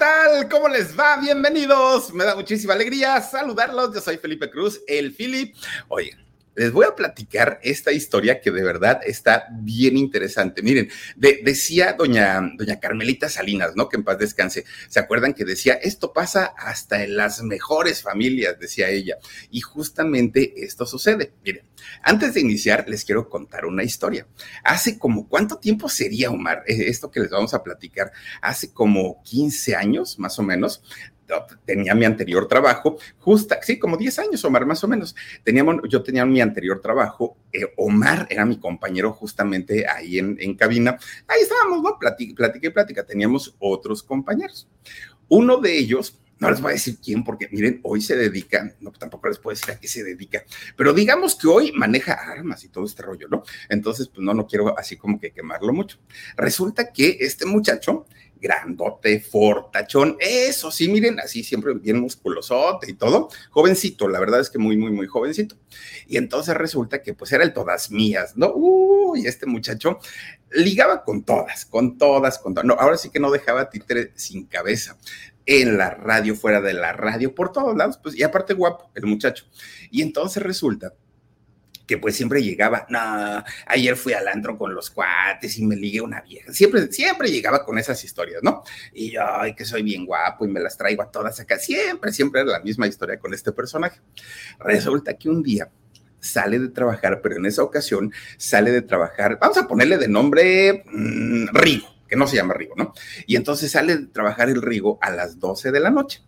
Hola, ¿qué tal? ¿Cómo les va? Bienvenidos. Me da muchísima alegría saludarlos. Yo soy Felipe Cruz, el Philip. Oye, les voy a platicar esta historia que de verdad está bien interesante. Miren, decía doña, doña Carmelita Salinas, ¿no? Que en paz descanse. ¿Se acuerdan que decía, esto pasa hasta en las mejores familias, decía ella? Y justamente esto sucede. Miren, antes de iniciar, les quiero contar una historia. Hace como, ¿cuánto tiempo sería, Omar? Eh, esto que les vamos a platicar, hace como 15 años, más o menos, tenía mi anterior trabajo, justa, sí, como 10 años, Omar, más o menos. Teníamos, yo tenía mi anterior trabajo, eh, Omar era mi compañero justamente ahí en, en cabina. Ahí estábamos, ¿no? Platica, platica plática. Teníamos otros compañeros. Uno de ellos, no les voy a decir quién, porque miren, hoy se dedica, no, tampoco les puedo decir a qué se dedica, pero digamos que hoy maneja armas y todo este rollo, ¿no? Entonces, pues no, no quiero así como que quemarlo mucho. Resulta que este muchacho grandote, fortachón, eso sí, miren, así siempre bien musculosote y todo, jovencito, la verdad es que muy, muy, muy jovencito. Y entonces resulta que pues era el todas mías, ¿no? Uy, este muchacho ligaba con todas, con todas, con todas. No, ahora sí que no dejaba títere sin cabeza en la radio, fuera de la radio, por todos lados, pues, y aparte guapo el muchacho. Y entonces resulta que pues siempre llegaba, no, ayer fui al antro con los cuates y me ligué una vieja. Siempre, siempre llegaba con esas historias, ¿no? Y yo, ay, que soy bien guapo y me las traigo a todas acá. Siempre, siempre era la misma historia con este personaje. Resulta que un día sale de trabajar, pero en esa ocasión sale de trabajar, vamos a ponerle de nombre mm, Rigo, que no se llama Rigo, ¿no? Y entonces sale de trabajar el Rigo a las 12 de la noche.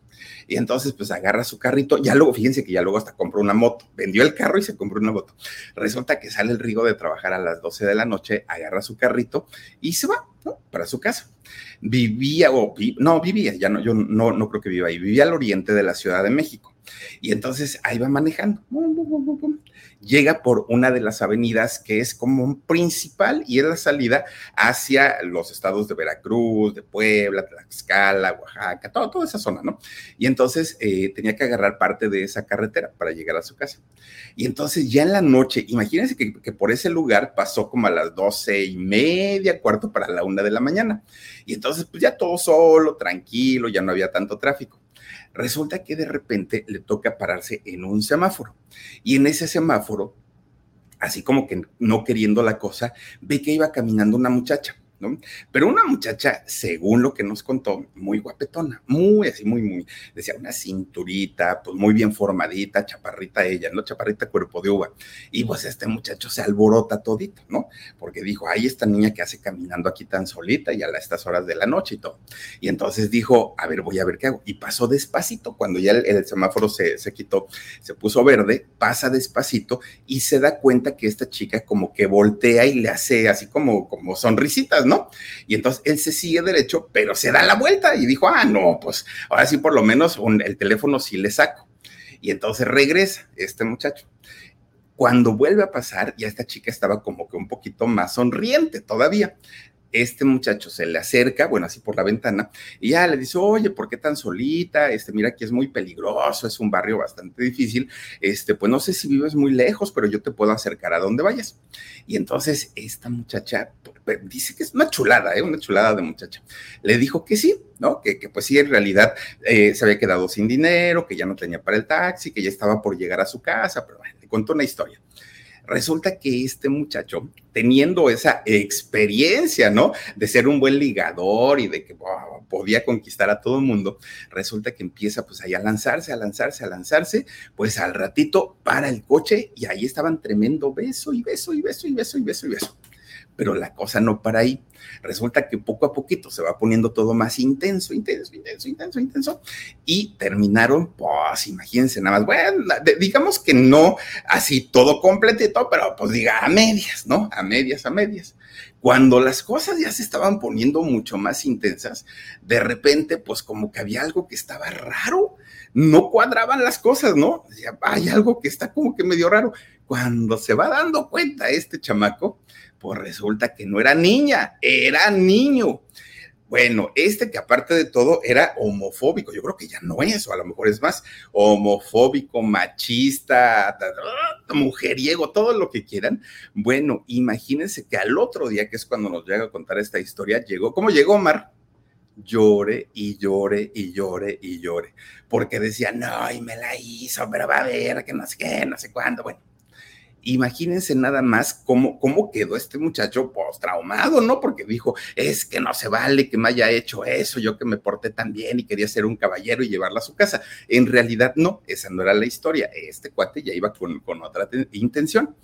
Y entonces, pues agarra su carrito. Ya luego, fíjense que ya luego hasta compró una moto. Vendió el carro y se compró una moto. Resulta que sale el Rigo de trabajar a las 12 de la noche, agarra su carrito y se va. Para su casa. Vivía, o no, vivía, ya no, yo no, no creo que viva ahí. Vivía al oriente de la Ciudad de México. Y entonces ahí va manejando llega por una de las avenidas que es como principal y es la salida hacia los estados de Veracruz, de Puebla, Tlaxcala, Oaxaca, toda esa zona, ¿no? Y entonces eh, tenía que agarrar parte de esa carretera para llegar a su casa. Y entonces ya en la noche, imagínense que, que por ese lugar pasó como a las doce y media, cuarto para la una de la mañana. Y entonces pues ya todo solo, tranquilo, ya no había tanto tráfico. Resulta que de repente le toca pararse en un semáforo y en ese semáforo, así como que no queriendo la cosa, ve que iba caminando una muchacha. Pero una muchacha, según lo que nos contó, muy guapetona, muy así, muy, muy, decía una cinturita, pues muy bien formadita, chaparrita ella, ¿no? Chaparrita cuerpo de uva. Y pues este muchacho se alborota todito, ¿no? Porque dijo, ay, esta niña que hace caminando aquí tan solita y a estas horas de la noche y todo. Y entonces dijo, a ver, voy a ver qué hago. Y pasó despacito, cuando ya el, semáforo se, se quitó, se puso verde, pasa despacito y se da cuenta que esta chica como que voltea y le hace así como, como sonrisitas, ¿no? Y entonces él se sigue derecho, pero se da la vuelta y dijo, ah, no, pues ahora sí por lo menos el teléfono sí le saco. Y entonces regresa este muchacho. Cuando vuelve a pasar, ya esta chica estaba como que un poquito más sonriente todavía este muchacho se le acerca, bueno, así por la ventana, y ya le dice, oye, ¿por qué tan solita? Este, mira que es muy peligroso, es un barrio bastante difícil, este, pues no sé si vives muy lejos, pero yo te puedo acercar a donde vayas. Y entonces esta muchacha pues, dice que es una chulada, ¿eh? una chulada de muchacha. Le dijo que sí, ¿no? Que, que pues sí, en realidad eh, se había quedado sin dinero, que ya no tenía para el taxi, que ya estaba por llegar a su casa, pero bueno, le contó una historia. Resulta que este muchacho, teniendo esa experiencia, ¿no? De ser un buen ligador y de que podía conquistar a todo el mundo, resulta que empieza pues ahí a lanzarse, a lanzarse, a lanzarse, pues al ratito para el coche y ahí estaban tremendo beso y beso y beso y beso y beso y beso pero la cosa no para ahí. Resulta que poco a poquito se va poniendo todo más intenso, intenso, intenso, intenso, intenso, y terminaron, pues imagínense nada más, bueno, digamos que no así todo completito, pero pues diga a medias, ¿no? A medias, a medias. Cuando las cosas ya se estaban poniendo mucho más intensas, de repente, pues como que había algo que estaba raro, no cuadraban las cosas, ¿no? Hay algo que está como que medio raro. Cuando se va dando cuenta este chamaco, pues resulta que no era niña, era niño. Bueno, este que aparte de todo era homofóbico, yo creo que ya no es, o a lo mejor es más homofóbico, machista, mujeriego, todo lo que quieran. Bueno, imagínense que al otro día, que es cuando nos llega a contar esta historia, llegó, ¿cómo llegó Omar? Llore y llore y llore y llore, porque decía, no, y me la hizo, pero va a ver, que no sé qué, no sé cuándo. Bueno, imagínense nada más cómo, cómo quedó este muchacho postraumado, ¿no? Porque dijo, es que no se vale que me haya hecho eso, yo que me porté tan bien y quería ser un caballero y llevarla a su casa. En realidad, no, esa no era la historia. Este cuate ya iba con, otra intención.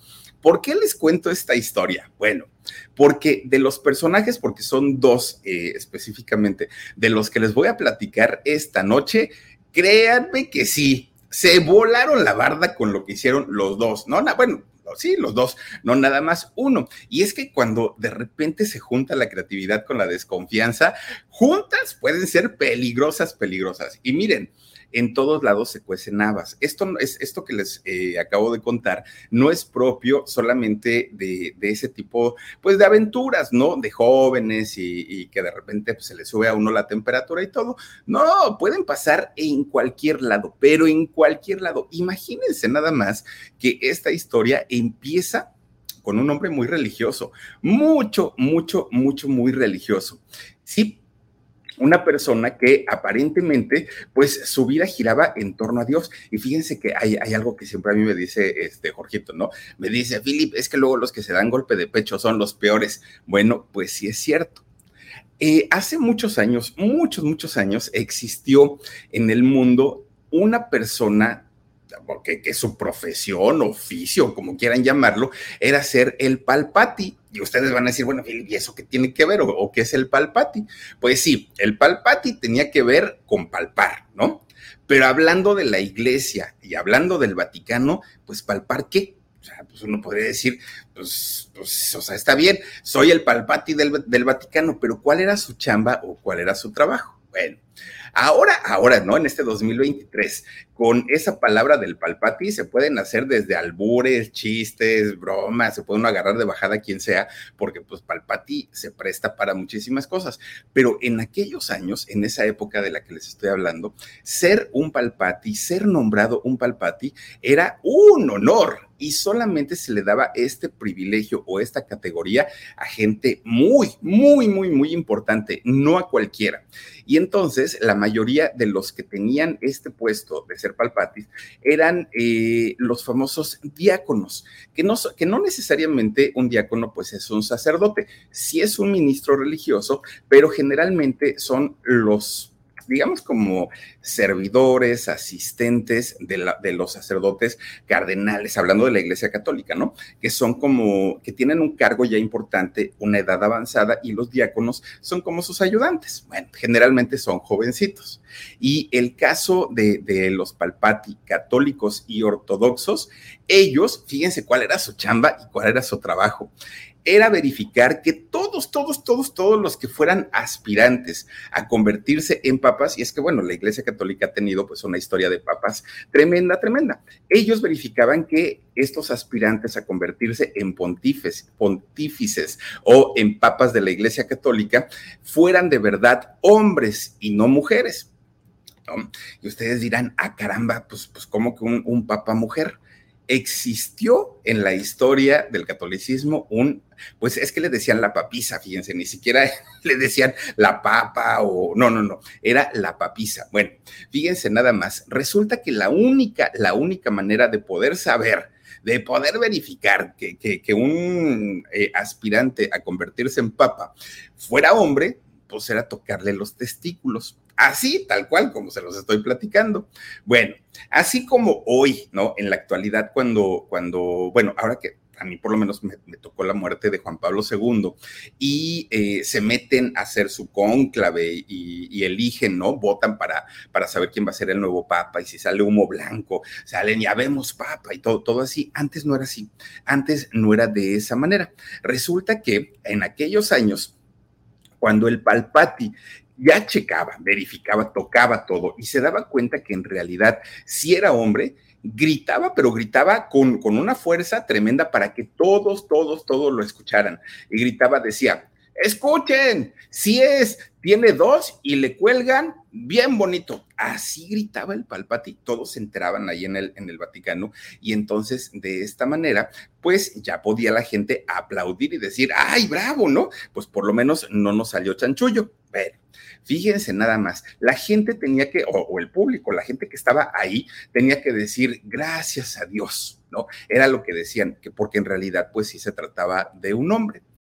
¿Por qué les cuento esta historia? Bueno, porque de los personajes, porque son dos eh, específicamente, de los que les voy a platicar esta noche, créanme que sí, se volaron la barda con lo que hicieron los dos, ¿no? Bueno, sí, los dos, no nada más uno. Y es que cuando de repente se junta la creatividad con la desconfianza, juntas pueden ser peligrosas, peligrosas. Y miren, en todos lados se cuecen habas. Esto, es, esto que les eh, acabo de contar no es propio solamente de, ese tipo, pues de aventuras, ¿no? De jóvenes y, que de repente pues, se le sube a uno la temperatura y todo. No, pueden pasar en cualquier lado, pero en cualquier lado. Imagínense nada más que esta historia empieza con un hombre muy religioso, mucho, mucho, mucho, muy religioso. Sí, una persona que aparentemente, pues su vida giraba en torno a Dios. Y fíjense que hay, algo que siempre a mí me dice este Jorgito, ¿no? Me dice, Philip, es que luego los que se dan golpe de pecho son los peores. Bueno, pues sí es cierto. Eh, hace muchos años, muchos, muchos años, existió en el mundo una persona porque que su profesión, oficio, como quieran llamarlo, era ser el palpati. Y ustedes van a decir, bueno, ¿y eso qué tiene que ver? ¿O, qué es el palpati? Pues sí, el palpati tenía que ver con palpar, ¿no? Pero hablando de la iglesia y hablando del Vaticano, pues palpar qué? O sea, pues uno podría decir, pues, pues o sea, está bien, soy el palpati del, del Vaticano, pero ¿cuál era su chamba o cuál era su trabajo? Bueno, Ahora, ahora, ¿no? En este 2023, con esa palabra del palpati se pueden hacer desde albures, chistes, bromas, se puede uno agarrar de bajada a quien sea, porque pues palpati se presta para muchísimas cosas. Pero en aquellos años, en esa época de la que les estoy hablando, ser un palpati, ser nombrado un palpati, era un honor y solamente se le daba este privilegio o esta categoría a gente muy, muy, muy, muy importante, no a cualquiera. Y entonces la mayoría de los que tenían este puesto de ser palpatis eran eh, los famosos diáconos, que no, que no necesariamente un diácono pues es un sacerdote, sí es un ministro religioso, pero generalmente son los digamos, como servidores, asistentes de, los sacerdotes cardenales, hablando de la Iglesia Católica, ¿no? Que son como, que tienen un cargo ya importante, una edad avanzada, y los diáconos son como sus ayudantes. Bueno, generalmente son jovencitos. Y el caso de, de los palpati católicos y ortodoxos, ellos, fíjense cuál era su chamba y cuál era su trabajo era verificar que todos, todos, todos, todos los que fueran aspirantes a convertirse en papas, y es que bueno, la Iglesia Católica ha tenido pues una historia de papas tremenda, tremenda. Ellos verificaban que estos aspirantes a convertirse en pontífices, pontífices o en papas de la Iglesia Católica fueran de verdad hombres y no mujeres. Y ustedes dirán, ah, caramba, pues, pues ¿cómo que un, un papa mujer? existió en la historia del catolicismo un, pues es que le decían la papisa, fíjense, ni siquiera le decían la papa o no, no, no, era la papisa. Bueno, fíjense nada más, resulta que la única, la única manera de poder saber de poder verificar que, que, un eh, aspirante a convertirse en papa fuera hombre, pues era tocarle los testículos así, tal cual, como se los estoy platicando. Bueno, así como hoy, ¿no? En la actualidad, cuando, cuando, bueno, ahora que a mí por lo menos me, tocó la muerte de Juan Pablo II, y eh, se meten a hacer su cónclave y, eligen, ¿no? Votan para, para saber quién va a ser el nuevo papa, y si sale humo blanco, salen, ya vemos papa y todo, todo así. Antes no era así, antes no era de esa manera. Resulta que en aquellos años, cuando el Palpati ya checaba, verificaba, tocaba todo y se daba cuenta que en realidad si era hombre, gritaba, pero gritaba con, con una fuerza tremenda para que todos, todos, todos lo escucharan. Y gritaba, decía, escuchen, si es, tiene dos y le cuelgan bien bonito. Así gritaba el Palpati, todos se enteraban ahí en el, en el Vaticano y entonces de esta manera, pues ya podía la gente aplaudir y decir, ay, bravo, ¿no? Pues por lo menos no nos salió chanchullo. Pero fíjense nada más, la gente tenía que, o, o el público, la gente que estaba ahí, tenía que decir, gracias a Dios, ¿no? Era lo que decían, que porque en realidad pues sí se trataba de un hombre.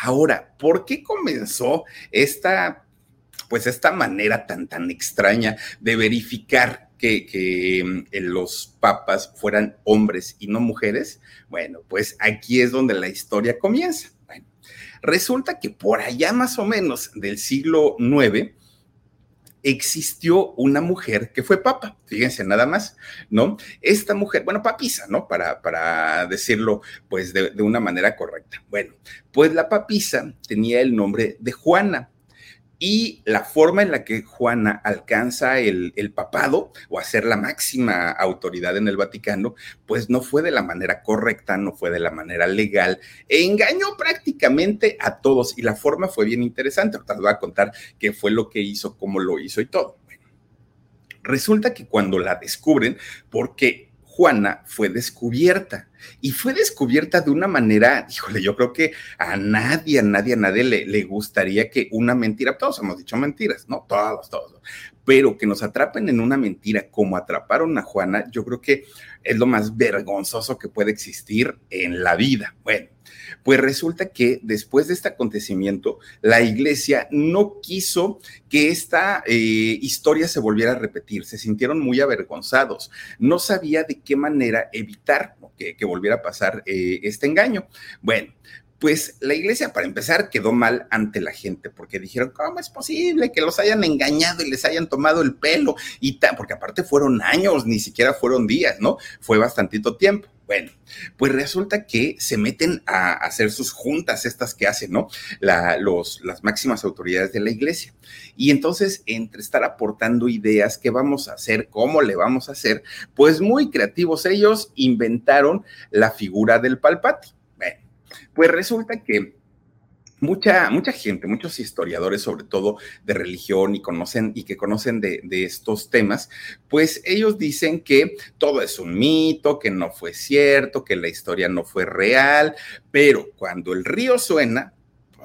Ahora, ¿por qué comenzó esta, pues esta manera tan, tan extraña de verificar que, mm, los papas fueran hombres y no mujeres? Bueno, pues aquí es donde la historia comienza. Bueno, resulta que por allá más o menos del siglo IX, existió una mujer que fue papa, fíjense nada más, ¿no? Esta mujer, bueno, papisa, ¿no? Para, para decirlo, pues, de, de una manera correcta. Bueno, pues la papisa tenía el nombre de Juana y la forma en la que Juana alcanza el, papado o a ser la máxima autoridad en el Vaticano, pues no fue de la manera correcta, no fue de la manera legal, e engañó prácticamente a todos y la forma fue bien interesante. Ahorita les voy a contar qué fue lo que hizo, cómo lo hizo y todo. Resulta que cuando la descubren, porque Juana fue descubierta y fue descubierta de una manera, híjole, yo creo que a nadie, a nadie, a nadie le, le gustaría que una mentira, todos hemos dicho mentiras, ¿no? Todos, todos, pero que nos atrapen en una mentira como atraparon a Juana, yo creo que es lo más vergonzoso que puede existir en la vida. Bueno, pues resulta que después de este acontecimiento, la iglesia no quiso que esta eh, historia se volviera a repetir. Se sintieron muy avergonzados. No sabía de qué manera evitar que, volviera a pasar eh, este engaño. Bueno, pues la iglesia, para empezar, quedó mal ante la gente, porque dijeron, ¿cómo es posible que los hayan engañado y les hayan tomado el pelo? Y porque aparte fueron años, ni siquiera fueron días, ¿no? Fue bastantito tiempo. Bueno, pues resulta que se meten a hacer sus juntas, estas que hacen, ¿no? los, las máximas autoridades de la iglesia. Y entonces, entre estar aportando ideas, qué vamos a hacer, cómo le vamos a hacer, pues muy creativos ellos inventaron la figura del palpati. Bueno, pues resulta que mucha, mucha gente, muchos historiadores, sobre todo de religión y conocen y que conocen de, de, estos temas, pues ellos dicen que todo es un mito, que no fue cierto, que la historia no fue real, pero cuando el río suena,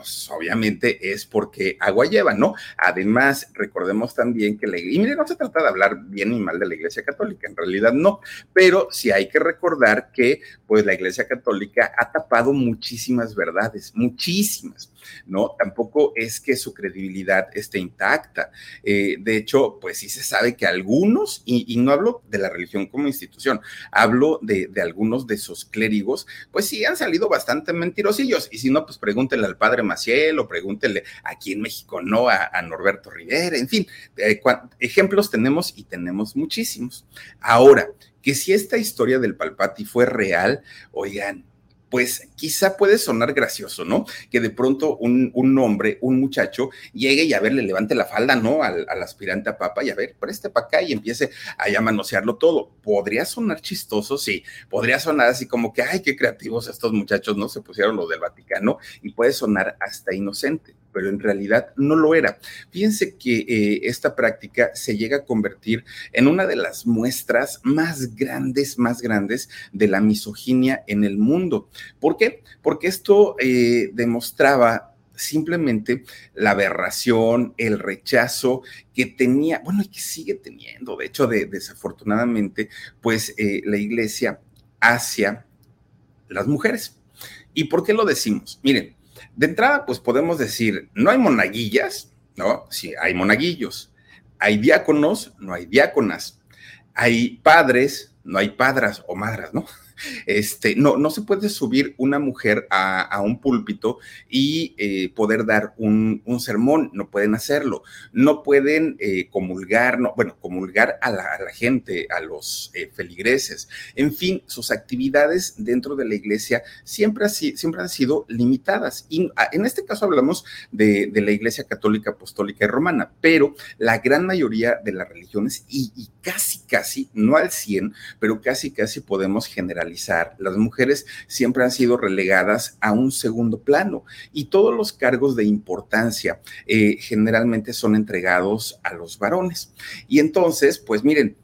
pues, obviamente es porque agua lleva, ¿no? Además, recordemos también que la iglesia, y mire, no se trata de hablar bien ni mal de la iglesia católica, en realidad no, pero sí hay que recordar que pues la iglesia católica ha tapado muchísimas verdades, muchísimas. ¿No? Tampoco es que su credibilidad esté intacta. Eh, de hecho, pues sí se sabe que algunos, y, no hablo de la religión como institución, hablo de, algunos de sus clérigos, pues sí han salido bastante mentirosillos. Y si no, pues pregúntenle al padre Maciel o pregúntenle aquí en México, ¿no? A, Norberto Rivera, en fin, eh, ejemplos tenemos y tenemos muchísimos. Ahora, que si esta historia del Palpati fue real, oigan, pues quizá puede sonar gracioso, ¿no? Que de pronto un, hombre, un muchacho, llegue y a ver, le levante la falda, ¿no? Al, aspirante a papa y a ver, preste para acá y empiece a manosearlo todo. ¿Podría sonar chistoso? Sí. Podría sonar así como que, ay, qué creativos estos muchachos, ¿no? Se pusieron los del Vaticano y puede sonar hasta inocente. Pero en realidad no lo era. Fíjense que eh, esta práctica se llega a convertir en una de las muestras más grandes, más grandes de la misoginia en el mundo. ¿Por qué? Porque esto eh, demostraba simplemente la aberración, el rechazo que tenía, bueno, y que sigue teniendo, de hecho, de, desafortunadamente, pues eh, la iglesia hacia las mujeres. ¿Y por qué lo decimos? Miren, de entrada, pues podemos decir, no hay monaguillas, ¿no? Sí, hay monaguillos. Hay diáconos, no hay diáconas. Hay padres, no hay padras o madras, ¿no? Este, no, no se puede subir una mujer a, un púlpito y eh, poder dar un, sermón, no pueden hacerlo, no pueden eh, comulgar, no, bueno, comulgar a la, gente, a los eh, feligreses, en fin, sus actividades dentro de la iglesia siempre, siempre han sido limitadas. Y ah, en este caso hablamos de, la iglesia católica, apostólica y romana, pero la gran mayoría de las religiones y, y casi, casi, no al 100, pero casi, casi podemos generalizar las mujeres siempre han sido relegadas a un segundo plano y todos los cargos de importancia eh, generalmente son entregados a los varones. Y entonces, pues miren,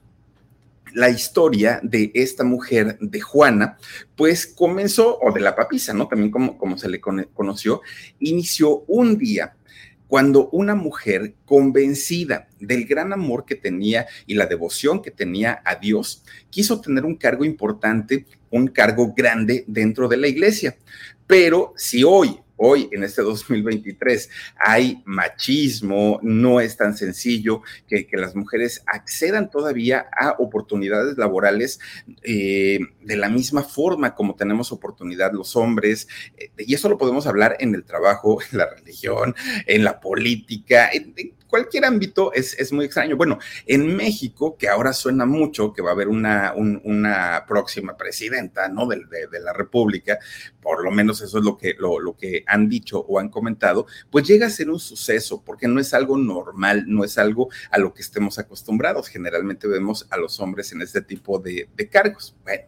la historia de esta mujer, de Juana, pues comenzó, o de la papisa, ¿no? También como, como se le conoció, inició un día cuando una mujer convencida del gran amor que tenía y la devoción que tenía a Dios, quiso tener un cargo importante, un cargo grande dentro de la iglesia. Pero si hoy hoy en este 2023 hay machismo, no es tan sencillo que, las mujeres accedan todavía a oportunidades laborales eh, de la misma forma como tenemos oportunidad los hombres. Eh, y eso lo podemos hablar en el trabajo, en la religión, en la política, en, cualquier ámbito es, es, muy extraño. Bueno, en México, que ahora suena mucho que va a haber una, una próxima presidenta, ¿no? De, de, la República, por lo menos eso es lo que, lo, lo, que han dicho o han comentado, pues llega a ser un suceso, porque no es algo normal, no es algo a lo que estemos acostumbrados. Generalmente vemos a los hombres en este tipo de, de cargos. Bueno.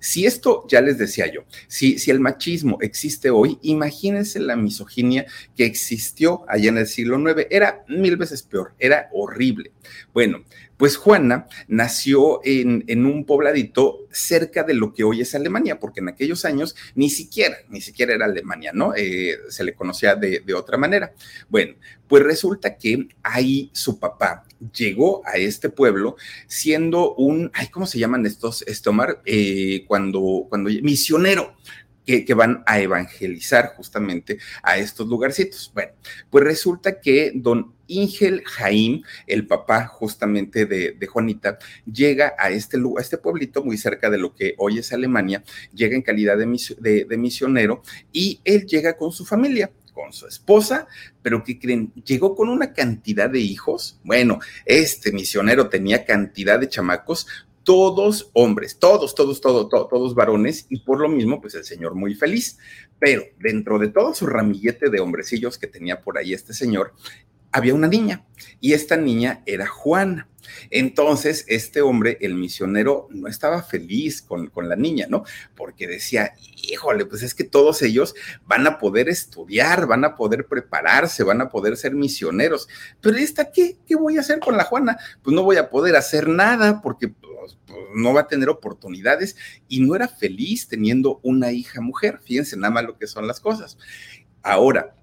Si esto, ya les decía yo, si, si el machismo existe hoy, imagínense la misoginia que existió allá en el siglo IX. Era mil veces peor, era horrible. Bueno, pues Juana nació en, en, un pobladito cerca de lo que hoy es Alemania, porque en aquellos años ni siquiera, ni siquiera era Alemania, ¿no? Eh, se le conocía de, de, otra manera. Bueno, pues resulta que ahí su papá llegó a este pueblo siendo un, ay, ¿cómo se llaman estos, este Omar? Eh, cuando, cuando, misionero, que, van a evangelizar justamente a estos lugarcitos. Bueno, pues resulta que don Ingel Jaim, el papá justamente de, Juanita, llega a este, a este pueblito muy cerca de lo que hoy es Alemania, llega en calidad de, de misionero y él llega con su familia con su esposa, pero que creen, llegó con una cantidad de hijos. Bueno, este misionero tenía cantidad de chamacos, todos hombres, todos, todos, todos, todos, varones, y por lo mismo, pues el señor muy feliz. Pero dentro de todo su ramillete de hombrecillos que tenía por ahí este señor, había una niña, y esta niña era Juana. Entonces, este hombre, el misionero, no estaba feliz con, con, la niña, ¿no? Porque decía, híjole, pues es que todos ellos van a poder estudiar, van a poder prepararse, van a poder ser misioneros. Pero esta, ¿qué? ¿Qué voy a hacer con la Juana? Pues no voy a poder hacer nada porque pues, no va a tener oportunidades y no era feliz teniendo una hija mujer. Fíjense nada más lo que son las cosas. Ahora,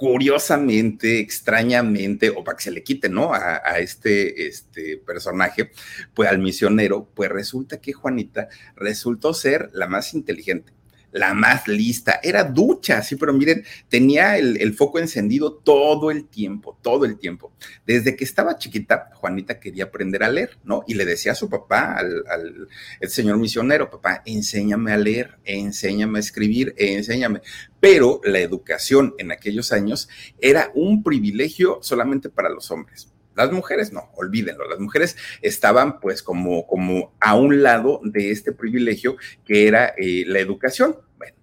curiosamente, extrañamente, o para que se le quite, ¿no? A, este, este personaje, pues al misionero, pues resulta que Juanita resultó ser la más inteligente, la más lista, era ducha, sí, pero miren, tenía el, foco encendido todo el tiempo, todo el tiempo. Desde que estaba chiquita, Juanita quería aprender a leer, ¿no? Y le decía a su papá, al, el señor misionero, papá, enséñame a leer, enséñame a escribir, enséñame. Pero la educación en aquellos años era un privilegio solamente para los hombres. Las mujeres no, olvídenlo, las mujeres estaban pues como, como a un lado de este privilegio que era eh, la educación. Bueno,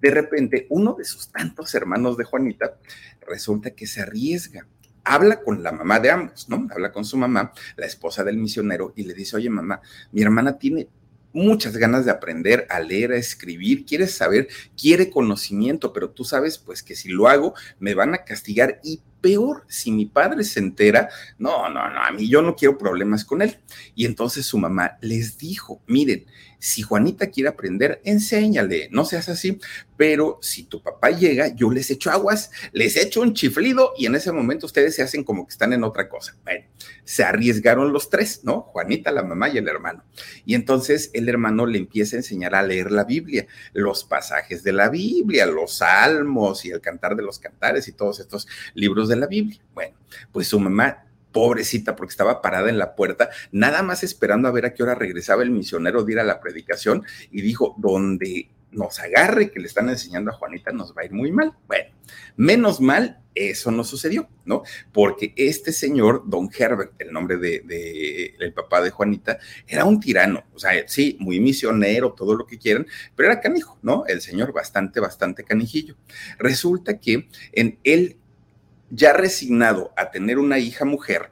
de repente uno de sus tantos hermanos de Juanita resulta que se arriesga. Habla con la mamá de ambos, ¿no? Habla con su mamá, la esposa del misionero, y le dice, oye mamá, mi hermana tiene muchas ganas de aprender a leer, a escribir, quiere saber, quiere conocimiento, pero tú sabes pues que si lo hago me van a castigar y peor, si mi padre se entera, no, no, no, a mí yo no quiero problemas con él. Y entonces su mamá les dijo, miren, si Juanita quiere aprender, enséñale, no seas así, pero si tu papá llega, yo les echo aguas, les echo un chiflido y en ese momento ustedes se hacen como que están en otra cosa. Bueno, se arriesgaron los tres, ¿no? Juanita, la mamá y el hermano. Y entonces el hermano le empieza a enseñar a leer la Biblia, los pasajes de la Biblia, los salmos y el cantar de los cantares y todos estos libros de la Biblia. Bueno, pues su mamá pobrecita, porque estaba parada en la puerta, nada más esperando a ver a qué hora regresaba el misionero de ir a la predicación y dijo, donde nos agarre que le están enseñando a Juanita, nos va a ir muy mal. Bueno, menos mal, eso no sucedió, ¿no? Porque este señor, don Herbert, el nombre del de, el papá de Juanita, era un tirano, o sea, sí, muy misionero, todo lo que quieran, pero era canijo, ¿no? El señor bastante, bastante canijillo. Resulta que en él ya resignado a tener una hija mujer,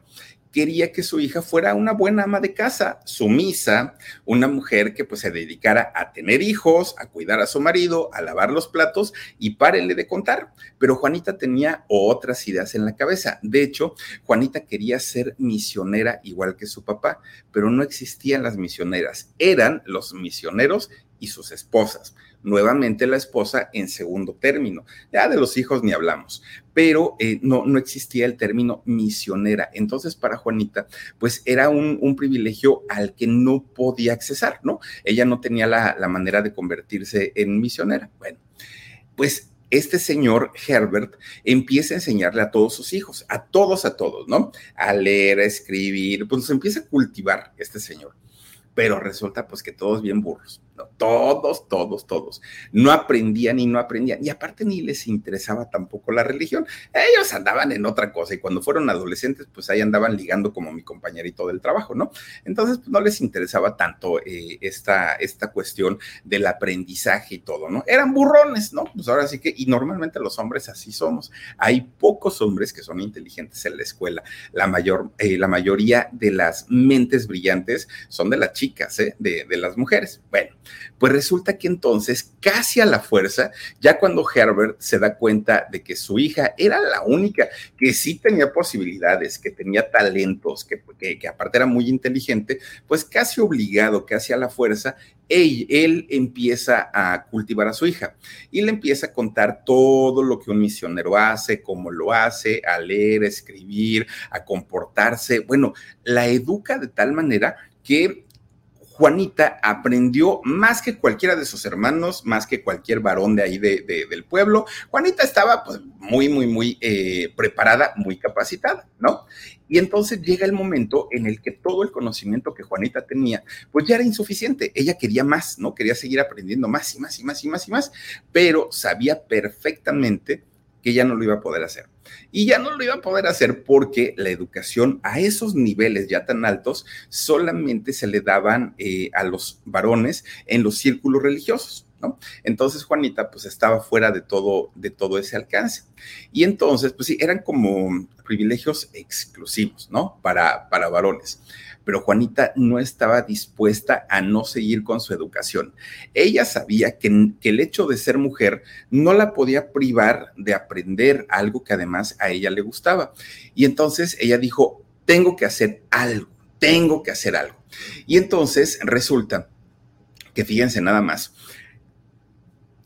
quería que su hija fuera una buena ama de casa, sumisa, una mujer que pues se dedicara a tener hijos, a cuidar a su marido, a lavar los platos y párele de contar. Pero Juanita tenía otras ideas en la cabeza. De hecho, Juanita quería ser misionera igual que su papá, pero no existían las misioneras, eran los misioneros y sus esposas nuevamente la esposa en segundo término. Ya de los hijos ni hablamos, pero eh, no, no existía el término misionera. Entonces, para Juanita, pues era un, un privilegio al que no podía accesar, ¿no? Ella no tenía la, la manera de convertirse en misionera. Bueno, pues este señor Herbert empieza a enseñarle a todos sus hijos, a todos, a todos, ¿no? A leer, a escribir, pues empieza a cultivar este señor. Pero resulta pues que todos bien burros todos, todos, todos. No aprendían y no aprendían. Y aparte ni les interesaba tampoco la religión. Ellos andaban en otra cosa y cuando fueron adolescentes, pues ahí andaban ligando como mi compañerito del trabajo, ¿no? Entonces, pues no les interesaba tanto eh, esta, esta cuestión del aprendizaje y todo, ¿no? Eran burrones, ¿no? Pues ahora sí que, y normalmente los hombres así somos. Hay pocos hombres que son inteligentes en la escuela. La, mayor, eh, la mayoría de las mentes brillantes son de las chicas, ¿eh? de, de las mujeres. Bueno, pues resulta que entonces, casi a la fuerza, ya cuando Herbert se da cuenta de que su hija era la única que sí tenía posibilidades, que tenía talentos, que, que, aparte era muy inteligente, pues casi obligado, casi a la fuerza, él, él, empieza a cultivar a su hija y le empieza a contar todo lo que un misionero hace, cómo lo hace, a leer, a escribir, a comportarse. Bueno, la educa de tal manera que Juanita aprendió más que cualquiera de sus hermanos, más que cualquier varón de ahí del pueblo. Juanita estaba pues muy, muy, muy eh, preparada, muy capacitada, ¿no? Y entonces llega el momento en el que todo el conocimiento que Juanita tenía, pues ya era insuficiente. Ella quería más, ¿no? Quería seguir aprendiendo más y más y más y más y más, pero sabía perfectamente que ya no lo iba a poder hacer. Y ya no lo iba a poder hacer porque la educación a esos niveles ya tan altos solamente se le daban eh, a los varones en los círculos religiosos. ¿No? Entonces Juanita pues estaba fuera de todo, de todo ese alcance. Y entonces, pues sí, eran como privilegios exclusivos, ¿no? Para, para varones pero Juanita no estaba dispuesta a no seguir con su educación. Ella sabía que, el hecho de ser mujer no la podía privar de aprender algo que además a ella le gustaba. Y entonces ella dijo, tengo que hacer algo, tengo que hacer algo. Y entonces resulta que fíjense nada más,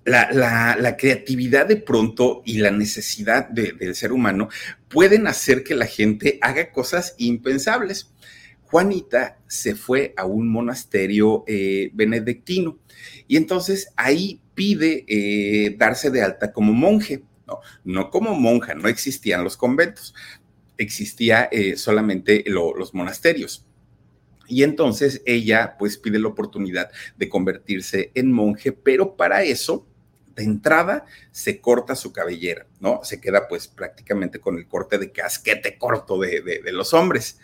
la, creatividad de pronto y la necesidad del ser humano pueden hacer que la gente haga cosas impensables. Juanita se fue a un monasterio eh, benedictino y entonces ahí pide eh, darse de alta como monje, ¿no? no como monja, no existían los conventos, existía eh, solamente los monasterios. Y entonces ella pues pide la oportunidad de convertirse en monje, pero para eso de entrada se corta su cabellera, ¿no? Se queda pues prácticamente con el corte de casquete corto de, de los hombres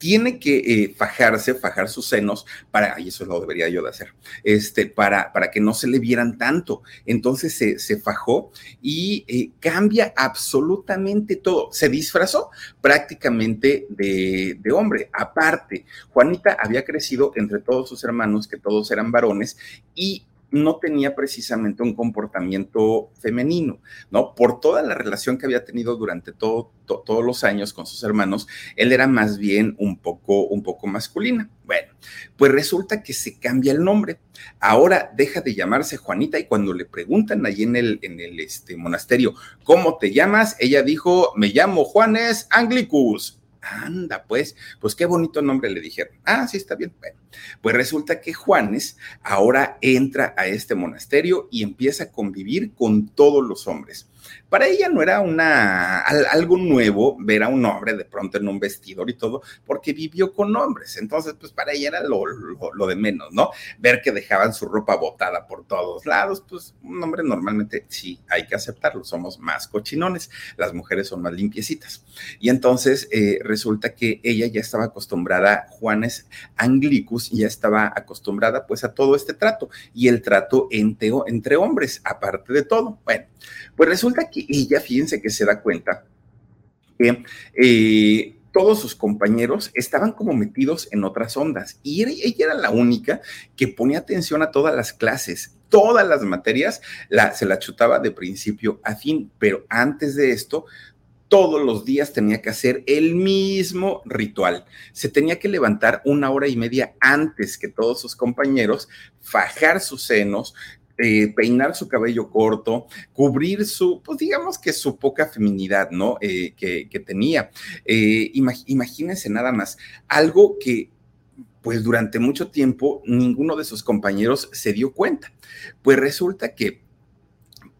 tiene que eh, fajarse, fajar sus senos para, y eso lo debería yo de hacer, este, para, para que no se le vieran tanto. Entonces se, se fajó y eh, cambia absolutamente todo. Se disfrazó prácticamente de, de hombre. Aparte, Juanita había crecido entre todos sus hermanos, que todos eran varones, y no tenía precisamente un comportamiento femenino, ¿no? Por toda la relación que había tenido durante todo, todos los años con sus hermanos, él era más bien un poco, un poco masculina. Bueno, pues resulta que se cambia el nombre. Ahora deja de llamarse Juanita y cuando le preguntan ahí en el, en el este, monasterio, ¿cómo te llamas? Ella dijo, me llamo Juanes Anglicus. Anda, pues, pues qué bonito nombre le dijeron. Ah, sí, está bien. Bueno, pues resulta que Juanes ahora entra a este monasterio y empieza a convivir con todos los hombres. Para ella no era una, algo nuevo ver a un hombre de pronto en un vestidor y todo, porque vivió con hombres. Entonces, pues para ella era lo, lo, de menos, ¿no? Ver que dejaban su ropa botada por todos lados, pues un hombre normalmente sí hay que aceptarlo, somos más cochinones, las mujeres son más limpiecitas. Y entonces eh, resulta que ella ya estaba acostumbrada, Juanes Anglicus ya estaba acostumbrada pues a todo este trato y el trato entre, entre hombres, aparte de todo. Bueno, pues resulta que ella, fíjense que se da cuenta que eh, todos sus compañeros estaban como metidos en otras ondas y ella era la única que ponía atención a todas las clases, todas las materias, la, se la chutaba de principio a fin, pero antes de esto todos los días tenía que hacer el mismo ritual. Se tenía que levantar una hora y media antes que todos sus compañeros, fajar sus senos, eh, peinar su cabello corto, cubrir su, pues digamos que su poca feminidad, ¿no? Eh, que, tenía. Eh, imagínense nada más, algo que pues durante mucho tiempo ninguno de sus compañeros se dio cuenta. Pues resulta que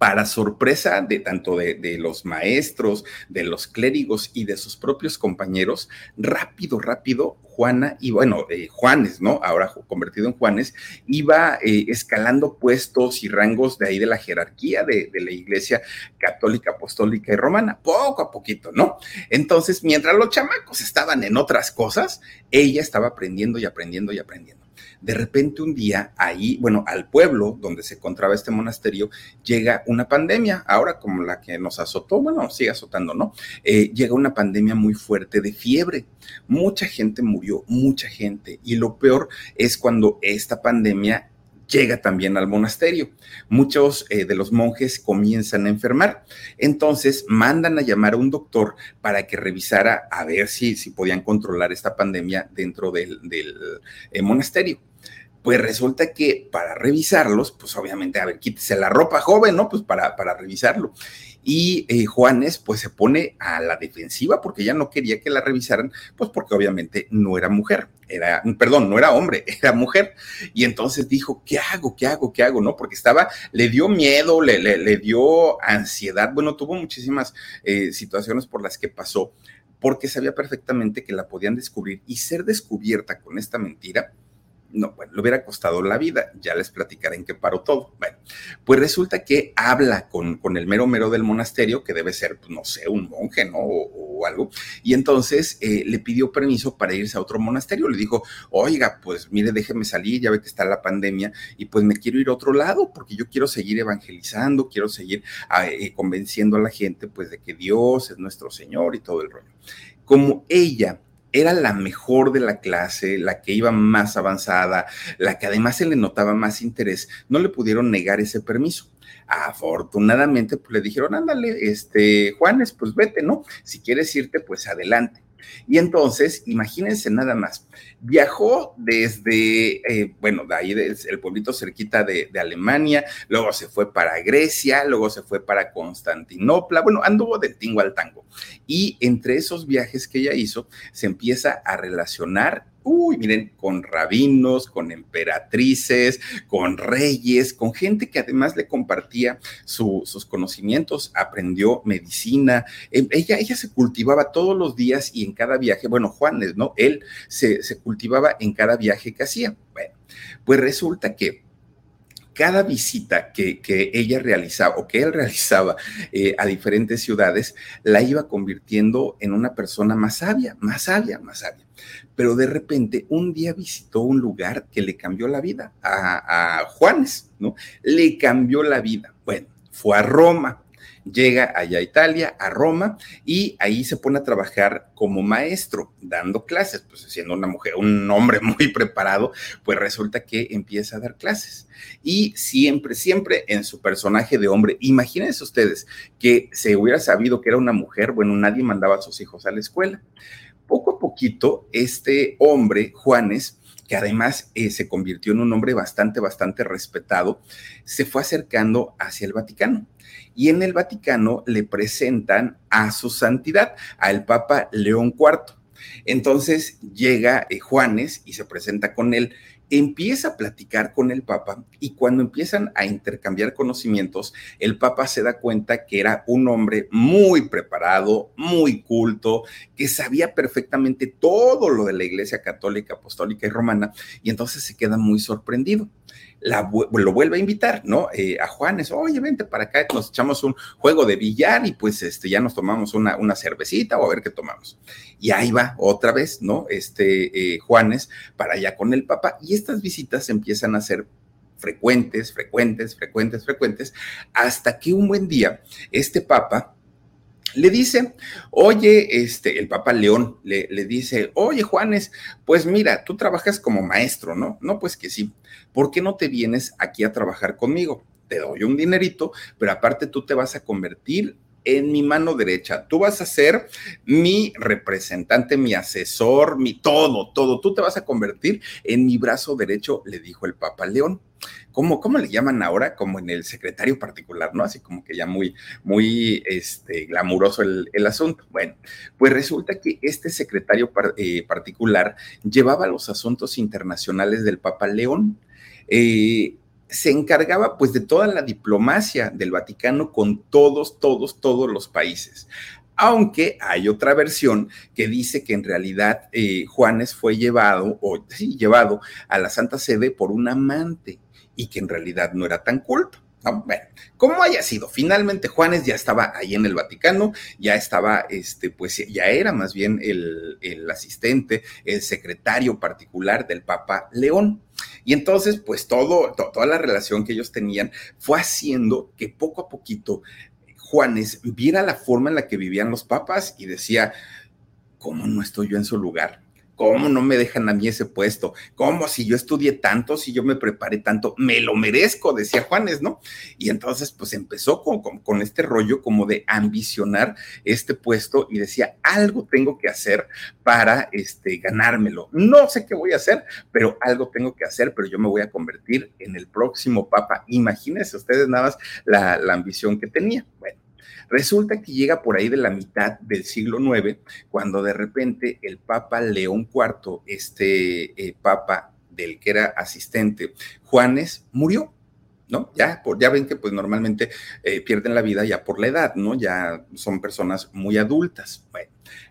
para sorpresa de tanto de, los maestros, de los clérigos y de sus propios compañeros, rápido, rápido, Juana, y bueno, eh, Juanes, ¿no? Ahora convertido en Juanes, iba eh, escalando puestos y rangos de ahí de la jerarquía de, de la iglesia católica, apostólica y romana, poco a poquito, ¿no? Entonces, mientras los chamacos estaban en otras cosas, ella estaba aprendiendo y aprendiendo y aprendiendo de repente un día ahí, bueno, al pueblo donde se encontraba este monasterio, llega una pandemia, ahora como la que nos azotó, bueno, sigue azotando, ¿no? Eh, llega una pandemia muy fuerte de fiebre. Mucha gente murió, mucha gente. Y lo peor es cuando esta pandemia llega también al monasterio. Muchos eh, de los monjes comienzan a enfermar. Entonces mandan a llamar a un doctor para que revisara a ver si, si podían controlar esta pandemia dentro del, eh, monasterio. Pues resulta que para revisarlos, pues obviamente, a ver, quítese la ropa joven, ¿no? Pues para, para revisarlo. Y eh, Juanes, pues se pone a la defensiva porque ya no quería que la revisaran, pues porque obviamente no era mujer, era, perdón, no era hombre, era mujer. Y entonces dijo, ¿qué hago? ¿Qué hago? ¿Qué hago? ¿No? Porque estaba, le dio miedo, le, le, dio ansiedad, bueno, tuvo muchísimas eh, situaciones por las que pasó porque sabía perfectamente que la podían descubrir y ser descubierta con esta mentira, no, bueno, le hubiera costado la vida. Ya les platicaré en qué paró todo. Bueno, pues resulta que habla con, con el mero mero del monasterio, que debe ser, pues, no sé, un monje, ¿no? O, algo. Y entonces eh, le pidió permiso para irse a otro monasterio. Le dijo, oiga, pues mire, déjeme salir, ya ve que está la pandemia, y pues me quiero ir a otro lado, porque yo quiero seguir evangelizando, quiero seguir ah, eh, convenciendo a la gente, pues, de que Dios es nuestro Señor y todo el rollo. Como ella era la mejor de la clase, la que iba más avanzada, la que además se le notaba más interés, no le pudieron negar ese permiso. Afortunadamente, pues le dijeron, ándale, este, Juanes, pues vete, ¿no? Si quieres irte, pues adelante. Y entonces, imagínense nada más, viajó desde, eh, bueno, de ahí el pueblito cerquita de, Alemania, luego se fue para Grecia, luego se fue para Constantinopla, bueno, anduvo de tingo al tango. Y entre esos viajes que ella hizo, se empieza a relacionar uy, miren, con rabinos, con emperatrices, con reyes, con gente que además le compartía sus conocimientos, aprendió medicina, em, ella, ella se cultivaba todos los días y en cada viaje, bueno, Juanes, ¿no? Él se cultivaba en cada viaje que hacía. Bueno, pues resulta que cada visita que, ella realizaba o que él realizaba eh, a diferentes ciudades, la iba convirtiendo en una persona más sabia, más sabia, más sabia. Pero de repente un día visitó un lugar que le cambió la vida a Juanes, ¿no? Le cambió la vida. Bueno, fue a Roma llega allá a Italia, a Roma, y ahí se pone a trabajar como maestro, dando clases, pues siendo una mujer, un hombre muy preparado, pues resulta que empieza a dar clases. Y siempre, siempre en su personaje de hombre, imagínense ustedes que se hubiera sabido que era una mujer, bueno, nadie mandaba a sus hijos a la escuela. Poco a poquito, este hombre, Juanes, que además eh, se convirtió en un hombre bastante, bastante respetado, se fue acercando hacia el Vaticano. Y en el Vaticano le presentan a su santidad, al Papa León IV. Entonces llega eh, Juanes y se presenta con él empieza a platicar con el Papa y cuando empiezan a intercambiar conocimientos, el Papa se da cuenta que era un hombre muy preparado, muy culto, que sabía perfectamente todo lo de la Iglesia Católica, Apostólica y Romana, y entonces se queda muy sorprendido lo vuelve a invitar, ¿no? Eh, a Juanes, oye, vente para acá, nos echamos un juego de billar y pues este, ya nos tomamos una, una cervecita o a ver qué tomamos. Y ahí va otra vez, ¿no? Este eh, Juanes para allá con el Papa y estas visitas empiezan a ser frecuentes, frecuentes, frecuentes, frecuentes, hasta que un buen día este Papa le dice, oye, este, el Papa León le, le, dice, oye, Juanes, pues mira, tú trabajas como maestro, ¿no? No, pues que sí. ¿Por qué no te vienes aquí a trabajar conmigo? Te doy un dinerito, pero aparte tú te vas a convertir en mi mano derecha. Tú vas a ser mi representante, mi asesor, mi todo, todo. Tú te vas a convertir en mi brazo derecho, le dijo el Papa León. ¿Cómo, ¿Cómo le llaman ahora? Como en el secretario particular, ¿no? Así como que ya muy, muy este, glamuroso el, asunto. Bueno, pues resulta que este secretario eh, particular llevaba los asuntos internacionales del Papa León. Eh, se encargaba pues de toda la diplomacia del Vaticano con todos, todos, todos los países. Aunque hay otra versión que dice que en realidad eh, Juanes fue llevado, o sí, llevado a la Santa Sede por un amante y que en realidad no era tan culto. Bueno, como haya sido, finalmente Juanes ya estaba ahí en el Vaticano, ya estaba, este, pues ya era más bien el, asistente, el secretario particular del Papa León. Y entonces, pues todo, toda la relación que ellos tenían fue haciendo que poco a poquito Juanes viera la forma en la que vivían los papas y decía, ¿cómo no estoy yo en su lugar? ¿Cómo no me dejan a mí ese puesto? ¿Cómo si yo estudié tanto, si yo me preparé tanto, me lo merezco? Decía Juanes, ¿no? Y entonces, pues empezó con, este rollo como de ambicionar este puesto y decía, algo tengo que hacer para este, ganármelo. No sé qué voy a hacer, pero algo tengo que hacer, pero yo me voy a convertir en el próximo papa. Imagínense ustedes nada más la, la ambición que tenía. Bueno Resulta que llega por ahí de la mitad del siglo IX, cuando de repente el Papa León IV, este eh, Papa del que era asistente, Juanes, murió. ¿no? Ya, por, ya ven que pues normalmente eh, pierden la vida ya por la edad, ¿no? Ya son personas muy adultas. Bueno,